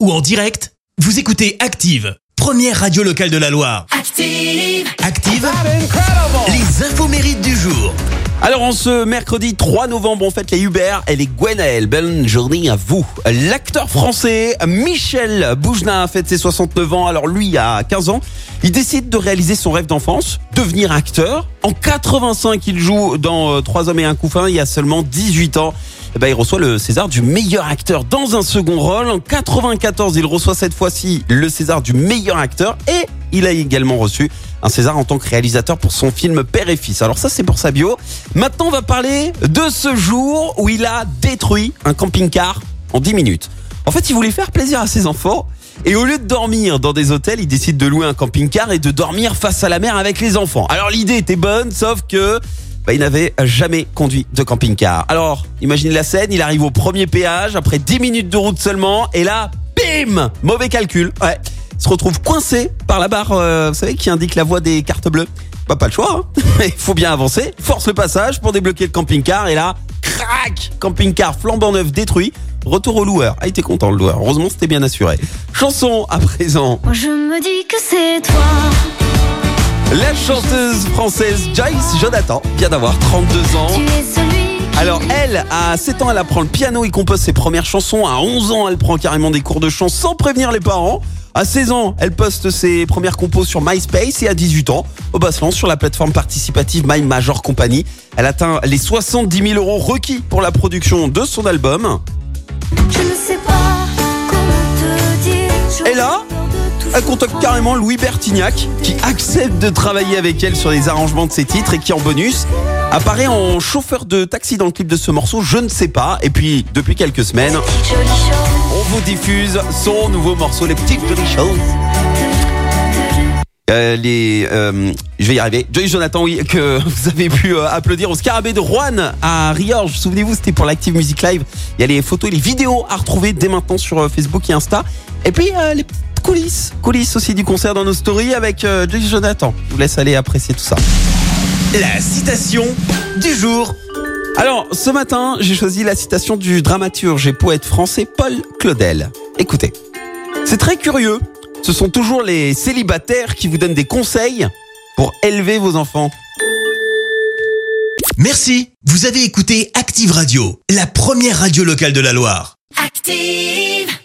ou en direct, vous écoutez Active, première radio locale de la Loire. Active. Active, les infos mérites du jour. Alors en ce mercredi 3 novembre, on fête les Hubert et les Gwenaël. Belle journée à vous. L'acteur français Michel Boujna fête ses 69 ans. Alors lui, à 15 ans, il décide de réaliser son rêve d'enfance, devenir acteur. En 85, il joue dans euh, Trois hommes et un couffin. Il y a seulement 18 ans. Eh ben, il reçoit le César du meilleur acteur dans un second rôle. En 94, il reçoit cette fois-ci le César du meilleur acteur et il a également reçu un César en tant que réalisateur pour son film Père et Fils. Alors ça, c'est pour sa bio. Maintenant, on va parler de ce jour où il a détruit un camping-car en 10 minutes. En fait, il voulait faire plaisir à ses enfants. Et au lieu de dormir dans des hôtels, il décide de louer un camping-car et de dormir face à la mer avec les enfants. Alors l'idée était bonne, sauf que bah, il n'avait jamais conduit de camping-car. Alors, imaginez la scène, il arrive au premier péage, après 10 minutes de route seulement, et là, bim Mauvais calcul. Ouais. Il se retrouve coincé par la barre, euh, vous savez, qui indique la voie des cartes bleues. Bah, pas le choix, hein. il faut bien avancer. Force le passage pour débloquer le camping-car, et là, crac Camping-car flambant neuf détruit. Retour au loueur. Ah, il était content le loueur. Heureusement, c'était bien assuré. Chanson à présent. Je me dis que c'est toi. La chanteuse française Joyce Jonathan vient d'avoir 32 ans. Alors elle, à 7 ans, elle apprend le piano et compose ses premières chansons. À 11 ans, elle prend carrément des cours de chant sans prévenir les parents. À 16 ans, elle poste ses premières compos sur MySpace et à 18 ans, au bas lance sur la plateforme participative My Major Company. Elle atteint les 70 000 euros requis pour la production de son album. Je ne sais pas comment te dire. Et là, Elle contacte carrément Louis Bertignac qui accepte de travailler avec elle sur les arrangements de ses titres et qui en bonus apparaît en chauffeur de taxi dans le clip de ce morceau, je ne sais pas. Et puis depuis quelques semaines, on vous diffuse son nouveau morceau, les petites jolies choses. Euh, les, euh, je vais y arriver. Joyce Jonathan, oui, que vous avez pu euh, applaudir au Scarabée de Rouen à Riorges. Souvenez-vous, c'était pour l'Active Music Live. Il y a les photos et les vidéos à retrouver dès maintenant sur Facebook et Insta. Et puis les coulisses, coulisses aussi du concert dans nos stories avec euh, Jonathan. Je vous laisse aller apprécier tout ça. La citation du jour. Alors, ce matin, j'ai choisi la citation du dramaturge et poète français Paul Claudel. Écoutez, c'est très curieux. Ce sont toujours les célibataires qui vous donnent des conseils pour élever vos enfants. Merci, vous avez écouté Active Radio, la première radio locale de la Loire. Active.